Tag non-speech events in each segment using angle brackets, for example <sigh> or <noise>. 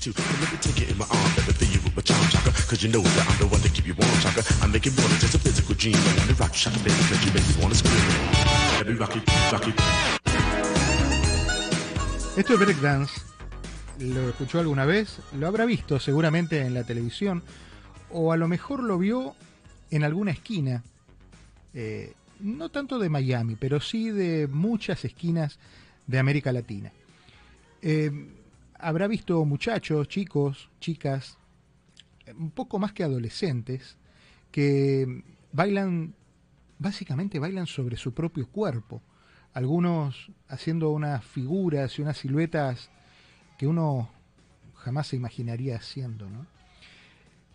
take you in my arms, let me fill you with my charm, chaka. You know that I'm the one to keep you warm, chaka. I make it more just a physical dream. I wanna rock you, shaka, baby, cause you make me scream. Esto es breakdance. ¿Lo escuchó alguna vez? Lo habrá visto seguramente en la televisión. O a lo mejor lo vio en alguna esquina. Eh, no tanto de Miami, pero sí de muchas esquinas de América Latina. Eh, habrá visto muchachos, chicos, chicas, un poco más que adolescentes, que bailan, básicamente bailan sobre su propio cuerpo. Algunos haciendo unas figuras y unas siluetas que uno jamás se imaginaría haciendo. ¿no?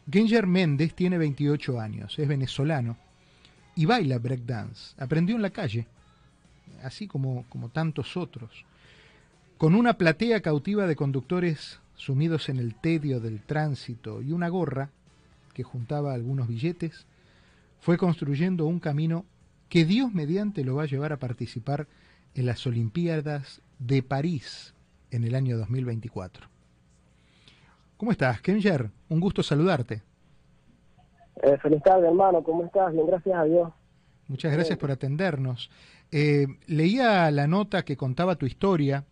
Genger Méndez tiene 28 años, es venezolano y baila breakdance. Aprendió en la calle, así como, como tantos otros. Con una platea cautiva de conductores sumidos en el tedio del tránsito y una gorra que juntaba algunos billetes, fue construyendo un camino que Dios mediante lo va a llevar a participar en las Olimpiadas de París en el año 2024. ¿Cómo estás, Kenger? Un gusto saludarte. Eh, feliz tarde, hermano. ¿Cómo estás? Bien, gracias a Dios. Muchas gracias por atendernos. Eh, leía la nota que contaba tu historia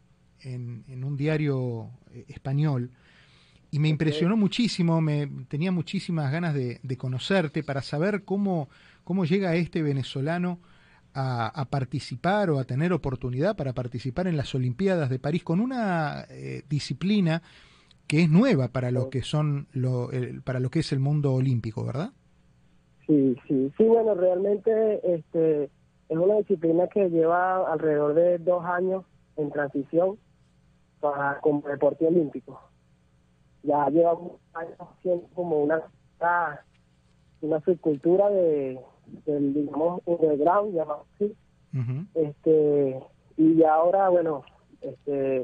en, en un diario eh, español y me impresionó muchísimo, me tenía muchísimas ganas de, de, conocerte para saber cómo, cómo llega este venezolano a, a, participar o a tener oportunidad para participar en las Olimpiadas de París con una eh, disciplina que es nueva para lo que son lo, el, para lo que es el mundo olímpico, ¿verdad? Sí, sí, sí, bueno, realmente este es una disciplina que lleva alrededor de dos años en transición para como deporte olímpico. Ya lleva años siendo como una una subcultura de del digamos underground llamado así uh -huh. este y ahora bueno este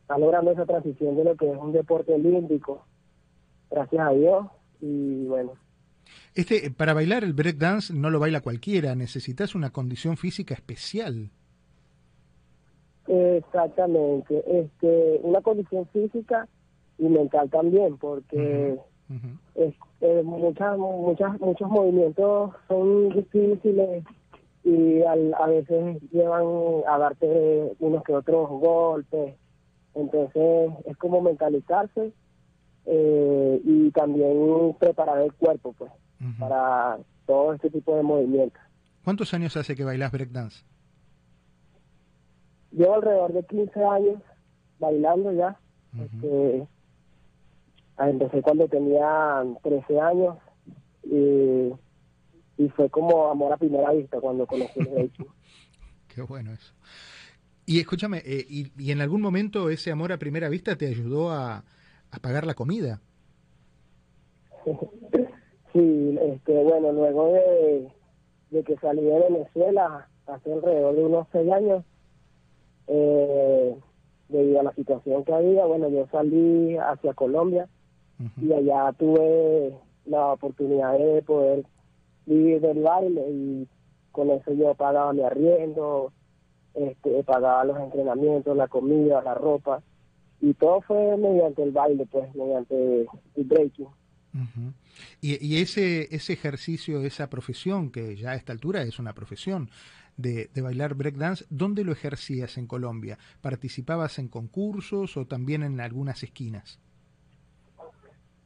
está logrando esa transición de lo que es un deporte olímpico gracias a Dios y bueno este para bailar el break dance no lo baila cualquiera necesitas una condición física especial exactamente este una condición física y mental también porque uh -huh. Es, eh, muchas, muchas, muchos movimientos son difíciles y al, a veces llevan a darte unos que otros golpes. Entonces es como mentalizarse eh, y también preparar el cuerpo pues uh -huh. para todo este tipo de movimientos. ¿Cuántos años hace que bailas breakdance? Llevo alrededor de 15 años bailando ya. Uh -huh. este, empecé cuando tenía 13 años y, y, fue como amor a primera vista cuando conocí el breaking. <laughs> Qué bueno eso. Y escúchame, eh, y, y, en algún momento ese amor a primera vista te ayudó a, a pagar la comida? <laughs> sí, este, bueno, luego de, de, que salí de Venezuela hace alrededor de unos seis años, eh, debido a la situación que había, bueno, yo salí hacia Colombia y allá tuve la oportunidad de poder vivir del baile y con eso yo pagaba mi arriendo, este, pagaba los entrenamientos, la comida, la ropa y todo fue mediante el baile, pues, mediante el breaking. Uh -huh. y, y, ese ese ejercicio, esa profesión, que ya a esta altura es una profesión de, de bailar breakdance, ¿dónde lo ejercías en Colombia? ¿Participabas en concursos o también en algunas esquinas?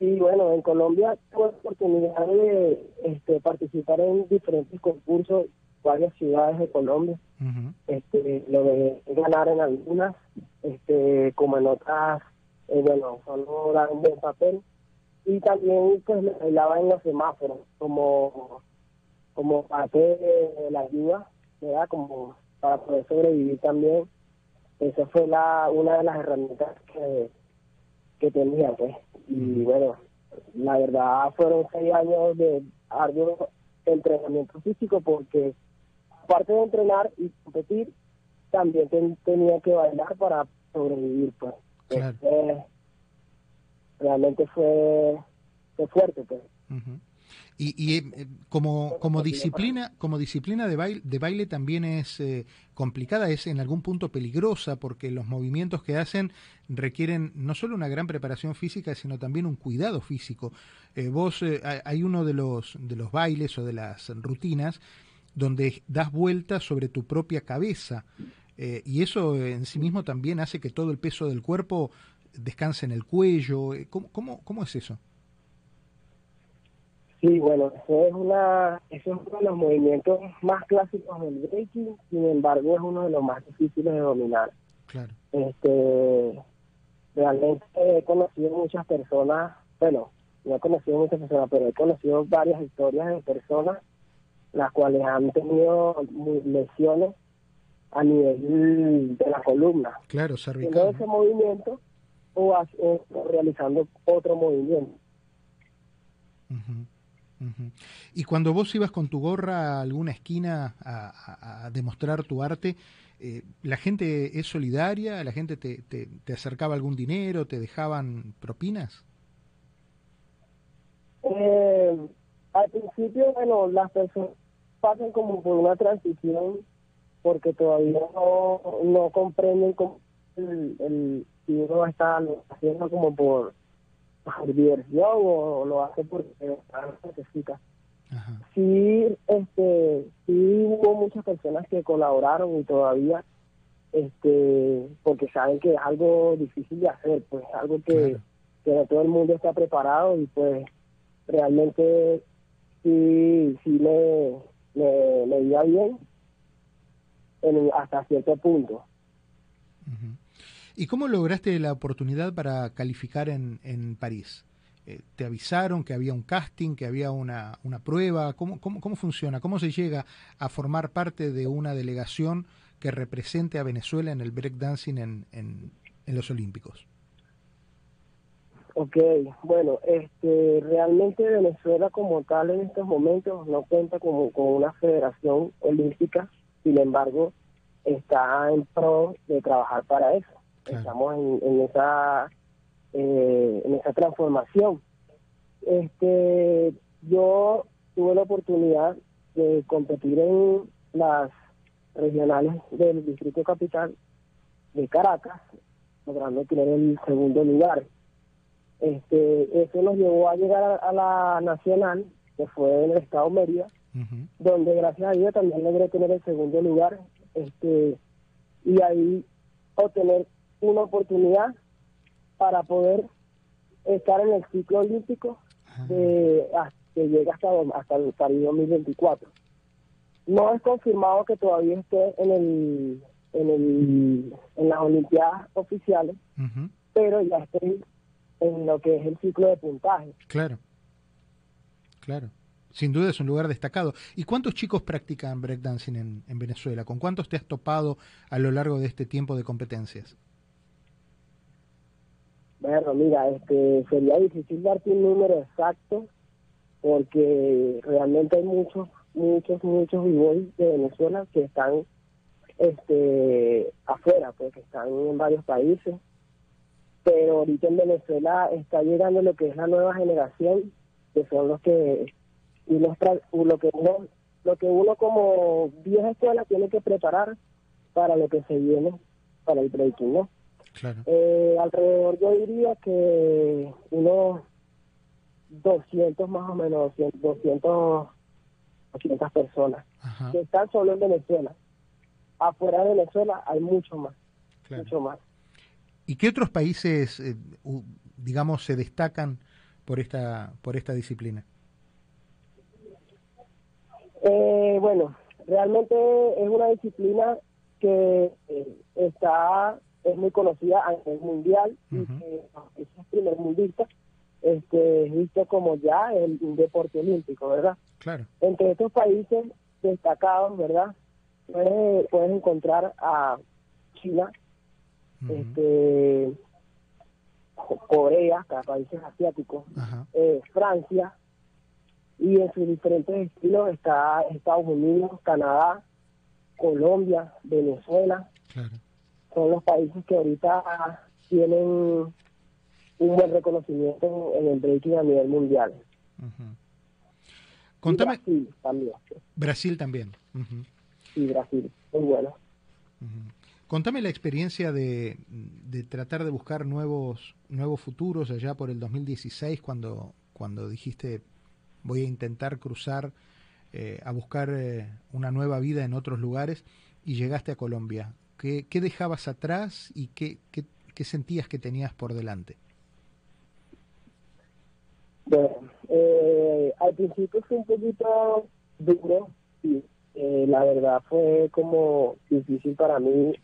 Y bueno, en Colombia tuve la oportunidad de este, participar en diferentes concursos, varias ciudades de Colombia. Uh -huh. este, lo de ganar en algunas, este, como en otras, eh, bueno, solo dar un buen papel. Y también pues me bailaba en los semáforos, como, como parte de la ayuda, ¿verdad? Como para poder sobrevivir también. Esa fue la una de las herramientas que, que tenía, pues y bueno, la verdad fueron seis años de arduo entrenamiento físico porque aparte de entrenar y competir, también ten, tenía que bailar para sobrevivir, pues. Claro. Entonces, realmente fue, fue fuerte, pues. Uh -huh. Y, eh, como, como disciplina, como disciplina de baile, de baile también es eh, complicada, es en algún punto peligrosa, porque los movimientos que hacen requieren no solo una gran preparación física, sino también un cuidado físico. Eh, vos, hay uno de los, de los bailes o de las rutinas donde das vueltas sobre tu propia cabeza. y eso en sí mismo también hace que todo el peso del cuerpo descanse en el cuello. ¿Cómo, cómo, cómo es eso? Sí, bueno, eso es, una, eso es uno de los movimientos más clásicos del breaking, sin embargo es uno de los más difíciles de dominar. Claro. Este, realmente he conocido muchas personas, bueno, no he conocido muchas personas, pero he conocido varias historias de personas las cuales han tenido lesiones a nivel de la columna. Claro, cervical. ese movimiento o, realizando otro movimiento. Y cuando vos ibas con tu gorra a alguna esquina a, demostrar tu arte, eh, ¿la gente es solidaria? ¿La gente te, te, acercaba algún dinero? ¿Te dejaban propinas? Eh, al principio, bueno, las personas pasan como por una transición porque todavía no, no comprenden cómo el, el, si uno está haciendo como por por diversión o, lo hace porque necesita. Sí, este, sí hubo muchas personas que colaboraron y todavía, este, porque saben que es algo difícil de hacer, pues algo que, que no todo el mundo está preparado y pues realmente sí, sí me, me, me iba bien en, hasta cierto punto. ¿Y cómo lograste la oportunidad para calificar en, en París? Eh, ¿Te avisaron que había un casting, que había una, una prueba? ¿Cómo, cómo, ¿Cómo funciona? ¿Cómo se llega a formar parte de una delegación que represente a Venezuela en el breakdancing en, en, en los Olímpicos? Ok, bueno, este, realmente Venezuela como tal en estos momentos no cuenta como con una federación olímpica, sin embargo está en pro de trabajar para eso. Estamos en, esa eh, en esa transformación. Este, yo tuve la oportunidad de competir en las regionales del Distrito Capital de Caracas, logrando tener el segundo lugar. Este, eso nos llevó a llegar a, la nacional, que fue en el estado Mérida, donde gracias a Dios también logré tener el segundo lugar, este, y ahí obtener una oportunidad para poder estar en el ciclo olímpico de, que llega hasta, hasta el París 2024. No es confirmado que todavía esté en el en, el, en las Olimpiadas oficiales, pero ya estoy en lo que es el ciclo de puntaje. Claro, claro. Sin duda es un lugar destacado. ¿Y cuántos chicos practican breakdancing en, en Venezuela? ¿Con cuántos te has topado a lo largo de este tiempo de competencias? Bueno, mira, este, sería difícil darte un número exacto porque realmente hay muchos, muchos, muchos b de Venezuela que están este, afuera, pues que están en varios países. Pero ahorita en Venezuela está llegando lo que es la nueva generación, que son los que uno, lo que uno, lo que uno como vieja escuela tiene que preparar para lo que se viene para el breaking, ¿no? Eh, alrededor yo diría que unos 200 más o menos, 200, 200 personas que están solo en Venezuela. Afuera de Venezuela hay mucho más, mucho más. ¿Y qué otros países, eh, digamos, se destacan por esta por esta disciplina? Eh, bueno, realmente es una disciplina que está es muy conocida a nivel mundial y que es el primer mundista este, es visto como ya el, un deporte olímpico, ¿verdad? Claro. Entre estos países destacados, ¿verdad? Puedes, puedes encontrar a China, este, Corea, países asiáticos, eh, Francia, y en sus diferentes estilos está Estados Unidos, Canadá, Colombia, Venezuela. Claro son los países que ahorita tienen un buen reconocimiento en el breaking a nivel mundial. Contame... Brasil también. Brasil también. Sí, Brasil, muy bueno. Contame la experiencia de, de, tratar de buscar nuevos, nuevos futuros allá por el 2016 cuando, cuando dijiste voy a intentar cruzar eh, a buscar eh, una nueva vida en otros lugares y llegaste a Colombia. ¿Qué, dejabas atrás y qué, qué, sentías que tenías por delante? Bueno, eh, al principio fue un poquito duro, y la verdad fue como difícil para mí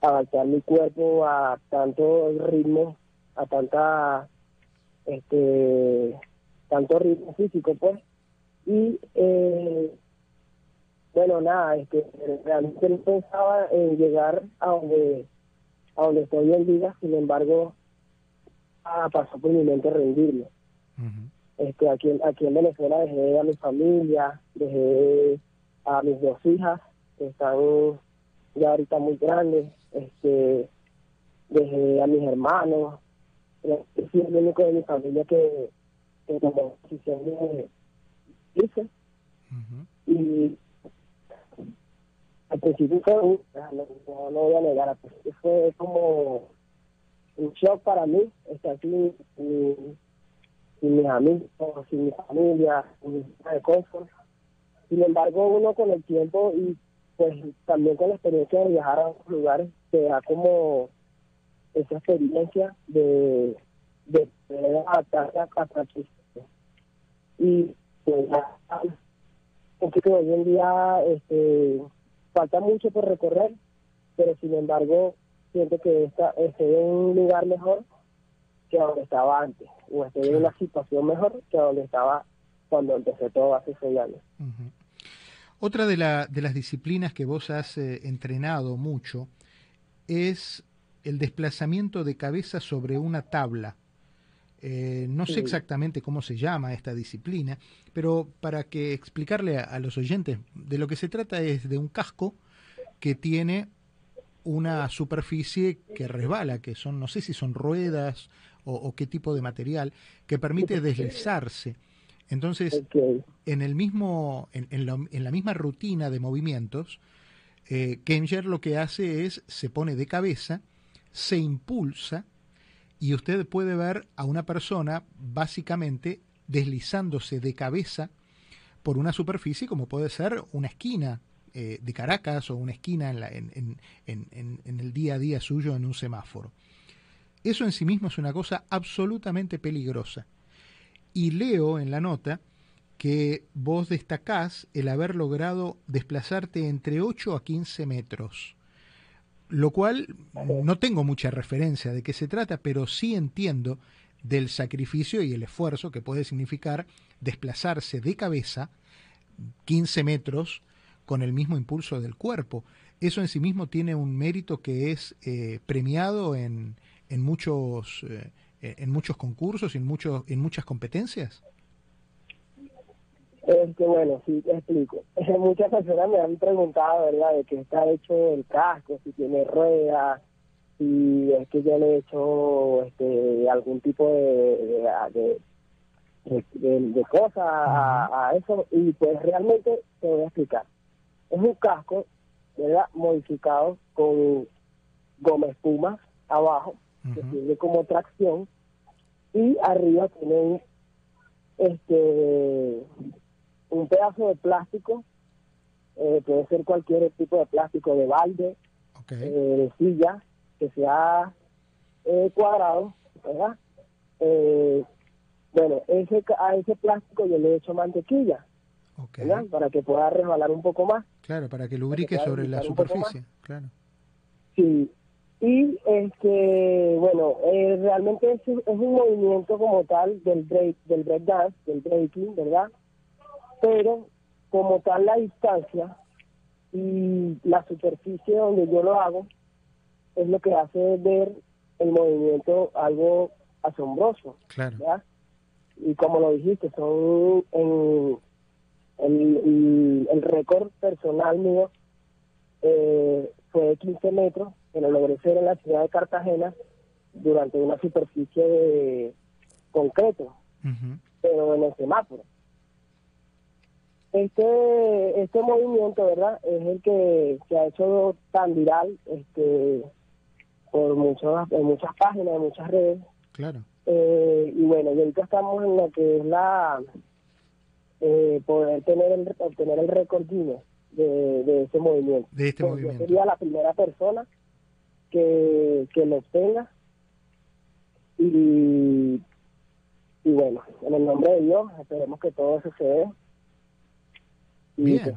adaptar mi cuerpo a tanto ritmo, a tanta, este, tanto ritmo físico, pues. Y, eh, bueno, nada, este, realmente no pensaba en llegar a donde, a donde estoy en vida, sin embargo, ah, pasó por mi mente rendirme. este, aquí, aquí en Venezuela dejé a mi familia, dejé a mis dos hijas, que están ya ahorita muy grandes, este, dejé a mis hermanos, soy el único de mi familia que, que tomó decisión de irse. Y principio fue un, no, no, voy a negar, principio fue como un shock para mí estar sin, sin, mis amigos, sin mi familia, sin de cosas. Sin embargo, uno con el tiempo y pues también con la experiencia de viajar a otros lugares, te da como esa experiencia de, de poder adaptarse a cada Y pues que hoy en día este, falta mucho por recorrer, pero sin embargo siento que está, estoy en un lugar mejor que donde estaba antes, o estoy en una situación mejor que donde estaba cuando empecé todo hace seis años. Otra de, la, de las disciplinas que vos has eh, entrenado mucho es el desplazamiento de cabeza sobre una tabla. Eh, no sé exactamente cómo se llama esta disciplina, pero para que explicarle a, los oyentes, de lo que se trata es de un casco que tiene una superficie que resbala, que son, no sé si son ruedas o qué tipo de material, que permite deslizarse. Entonces, en, el mismo, en, la, misma rutina de movimientos, eh, Kenger lo que hace es, se pone de cabeza, se impulsa, y usted puede ver a una persona básicamente deslizándose de cabeza por una superficie como puede ser una esquina eh, de Caracas o una esquina en, en, el día a día suyo en un semáforo. Eso en sí mismo es una cosa absolutamente peligrosa y leo en la nota que vos destacás el haber logrado desplazarte entre 8 a 15 metros, lo cual no tengo mucha referencia de qué se trata, pero sí entiendo del sacrificio y el esfuerzo que puede significar desplazarse de cabeza 15 metros con el mismo impulso del cuerpo. Eso en sí mismo tiene un mérito que es eh, premiado en, en muchos... Eh, en muchos concursos y en, muchos, en muchas competencias? Es que bueno, sí, te explico. <laughs> Muchas personas me han preguntado, ¿verdad?, de qué está hecho el casco, si tiene ruedas, si es que yo le he hecho este, algún tipo de, de, de, cosas a, a, eso. Y pues realmente te voy a explicar. Es un casco, ¿verdad?, modificado con goma espuma abajo, que sirve como tracción y arriba tiene este un pedazo de plástico eh, puede ser cualquier tipo de plástico de balde eh, de silla que sea eh, cuadrado verdad bueno ese a ese plástico yo le he hecho mantequilla para que pueda resbalar un poco más. Claro para que lubrique sobre la superficie claro. Sí. Y este bueno eh, realmente es, es, un movimiento como tal del break del break dance del breaking verdad pero como tal la distancia y la superficie donde yo lo hago es lo que hace ver el movimiento algo asombroso claro. y como lo dijiste son en el, el, récord personal mío eh, fue de 15 metros que lo logré ser en la ciudad de Cartagena durante una superficie de concreto, pero en el semáforo. Este este movimiento, ¿verdad? Es el que se ha hecho tan viral este por muchas en muchas páginas, en muchas redes. Claro. Eh, y bueno, y ahorita estamos en lo que es la eh, poder tener el, obtener el récord Guinness de, de ese movimiento. De este movimiento. Yo sería la primera persona que, que lo obtenga y, y bueno, en el nombre de Dios esperemos que todo dé y Bien.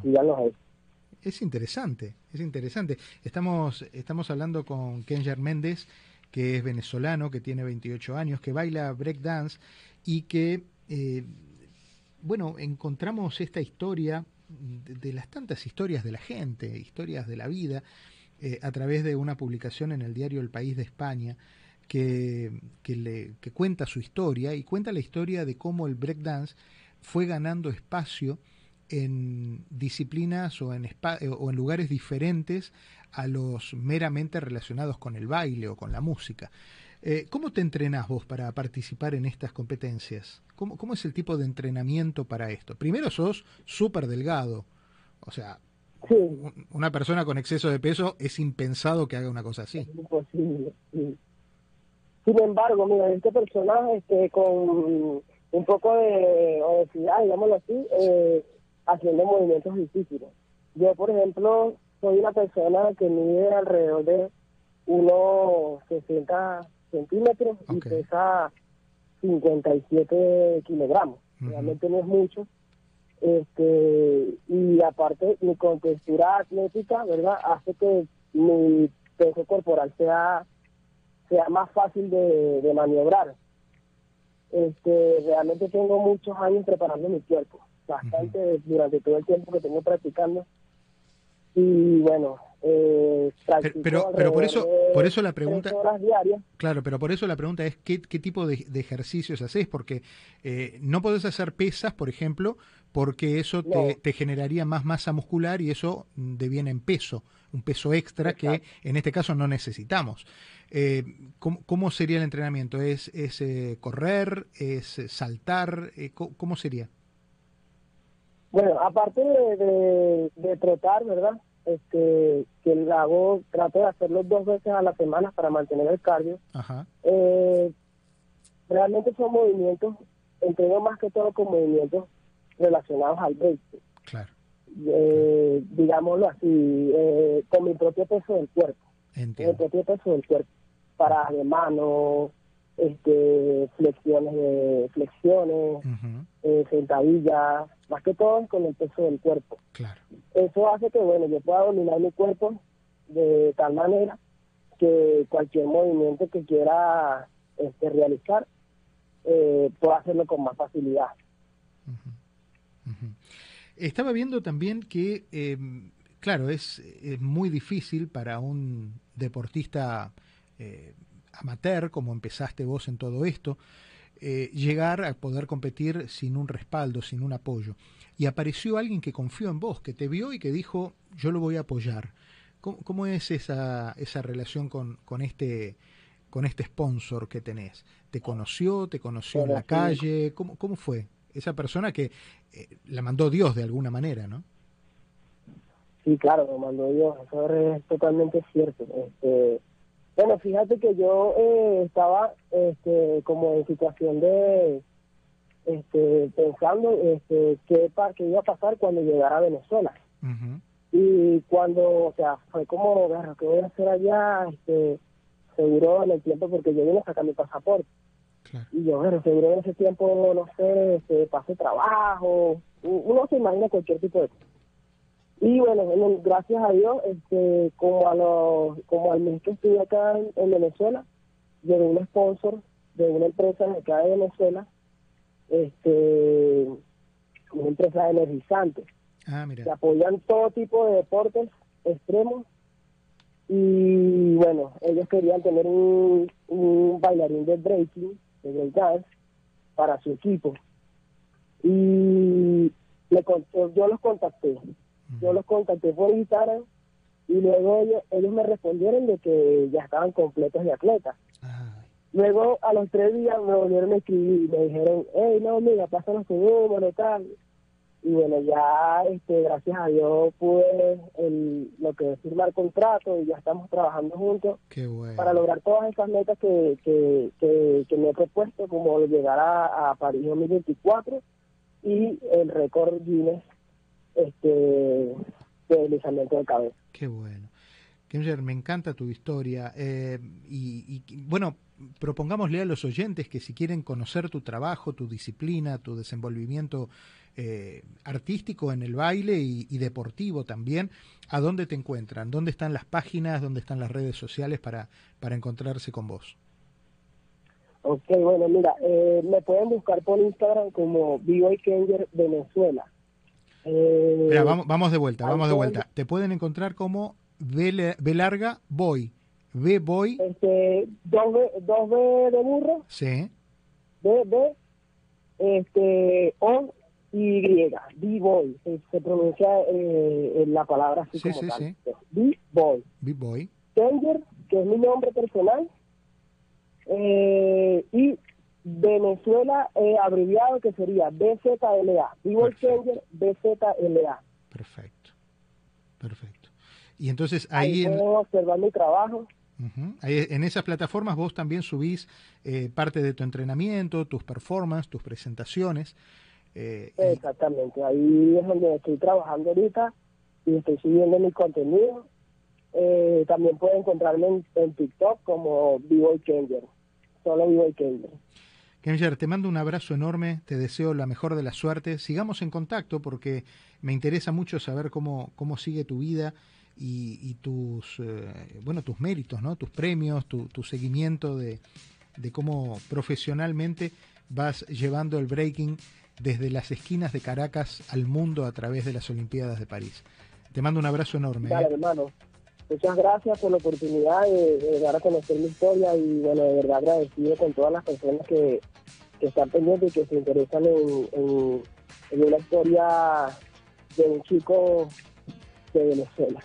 Es interesante, es interesante. Estamos, estamos hablando con Kenjar Méndez, que es venezolano, que tiene 28 años, que baila breakdance y que, eh, bueno, encontramos esta historia de, de, las tantas historias de la gente, historias de la vida, eh, a través de una publicación en el diario El País de España, que, que, le, que cuenta su historia y cuenta la historia de cómo el breakdance fue ganando espacio en disciplinas o en, o en lugares diferentes a los meramente relacionados con el baile o con la música. Eh, ¿Cómo te entrenás vos para participar en estas competencias? ¿Cómo, ¿Cómo, es el tipo de entrenamiento para esto? Primero sos súper delgado, o sea, sí. una persona con exceso de peso es impensado que haga una cosa así. Es imposible, sí. Sin embargo, mira, este personaje este, con un poco de obesidad, digámoslo así, eh, haciendo movimientos difíciles. Yo, por ejemplo, soy una persona que mide alrededor de unos 60 centímetros okay. y pesa 57 kilogramos. Uh -huh. Realmente no es mucho. Este, y aparte, mi contextura atlética, ¿verdad?, hace que mi peso corporal sea, sea más fácil de, de maniobrar. Este, realmente tengo muchos años preparando mi cuerpo bastante uh -huh. durante todo el tiempo que tengo practicando. Y bueno eh, pero pero por eso por eso la pregunta claro pero por eso la pregunta es qué, qué tipo de, de, ejercicios haces porque eh, no podés hacer pesas por ejemplo porque eso no. te, te, generaría más masa muscular y eso deviene en peso un peso extra Exacto. que en este caso no necesitamos. Eh, ¿cómo, ¿cómo, sería el entrenamiento es es eh, correr es saltar ¿cómo, ¿cómo sería bueno, aparte de, de, de, trotar, ¿verdad? Este, que lo hago, trato de hacerlo dos veces a la semana para mantener el cardio. Ajá. Eh, realmente son movimientos, entreno más que todo con movimientos relacionados al break. Claro. Eh, digámoslo así, eh, con mi propio peso del cuerpo. Entiendo. Con mi propio peso del cuerpo. Para de mano, este, flexiones de flexiones, uh -huh. eh, sentadillas, más que todo con el peso del cuerpo. Claro. Eso hace que, bueno, yo pueda dominar mi cuerpo de tal manera que cualquier movimiento que quiera este, realizar eh, pueda hacerlo con más facilidad. Uh -huh. Uh -huh. Estaba viendo también que, eh, claro, es, es, muy difícil para un deportista eh, amateur, como empezaste vos en todo esto, eh, llegar a poder competir sin un respaldo, sin un apoyo. Y apareció alguien que confió en vos, que te vio y que dijo, yo lo voy a apoyar. ¿Cómo, cómo es esa, esa relación con, con, este, con este sponsor que tenés? ¿Te conoció? ¿Te conoció en la calle? ¿Cómo, ¿Cómo fue? Esa persona que eh, la mandó Dios de alguna manera, ¿no? Sí, claro, lo mandó Dios. Eso es totalmente cierto. Este, bueno, fíjate que yo eh, estaba este, como en situación de este, pensando este, qué, qué iba a pasar cuando llegara a Venezuela. Uh -huh. Y cuando, o sea, fue como, bueno, ¿qué voy a hacer allá? Este, seguro en el tiempo, porque yo vine a sacar mi pasaporte. Claro. Y yo, bueno, seguro en ese tiempo, no sé, este, pase trabajo. Uno se imagina cualquier tipo de cosa. Y bueno, gracias a Dios, este, como a los, como al mes que estuve acá en, en, Venezuela, llegó un sponsor de una empresa de acá de Venezuela, este, una empresa energizante, ah, mira. que apoyan todo tipo de deportes extremos y bueno, ellos querían tener un, un bailarín de breaking, de breakdance, para su equipo. Y le, yo los contacté yo los contacté por Instagram y luego ellos, ellos me respondieron de que ya estaban completos de atletas. Luego a los tres días me volvieron a escribir y me dijeron, hey, no, mira, pásanos tu número y tal. y bueno, ya este, gracias a Dios pude el, lo que es firmar contrato y ya estamos trabajando juntos para lograr todas esas metas que, que, que, me he propuesto, como llegar a, a París 2024 y el récord Guinness este, de deslizamiento de cabeza. Qué bueno. Kemser, me encanta tu historia. Eh, y, bueno, propongámosle a los oyentes que si quieren conocer tu trabajo, tu disciplina, tu desenvolvimiento eh, artístico en el baile y, deportivo también, ¿a dónde te encuentran? ¿Dónde están las páginas? ¿Dónde están las redes sociales para, para encontrarse con vos? Ok, bueno, mira, eh, me pueden buscar por Instagram como Vivo Kenger Venezuela. Mira, vamos, vamos de vuelta, vamos de vuelta. Te pueden encontrar como B, larga, voy. B, voy. Este, dos B, dos B de burro. Sí. B, B, este, O, Y, B, boy. Se, pronuncia eh, la palabra así sí, como sí, tal. Sí. B, boy. B, boy. Tanger, que es mi nombre personal. Eh, y Venezuela eh, abreviado que sería BZLA. B-Boy Tanger, BZLA. Perfecto. Perfecto. Y entonces ahí... en, observar mi trabajo. en esas plataformas vos también subís eh, parte de tu entrenamiento, tus performances, tus presentaciones. Eh, Exactamente, ahí es donde estoy trabajando ahorita y estoy subiendo mi contenido. Eh, también puede encontrarme en, TikTok como Vivo Changer, solo Vivo Changer. Kemjer, te mando un abrazo enorme, te deseo la mejor de la suerte. Sigamos en contacto porque me interesa mucho saber cómo, cómo sigue tu vida y, tus, eh, bueno, tus méritos, ¿no? tus premios, tu, seguimiento de, cómo profesionalmente vas llevando el breaking desde las esquinas de Caracas al mundo a través de las Olimpiadas de París. Te mando un abrazo enorme. Dale, ¿eh? hermano. Muchas gracias por la oportunidad de, dar a conocer mi historia y bueno, de verdad agradecido con todas las personas que, que están pendientes y que se interesan en, en, en una historia de un chico de Venezuela.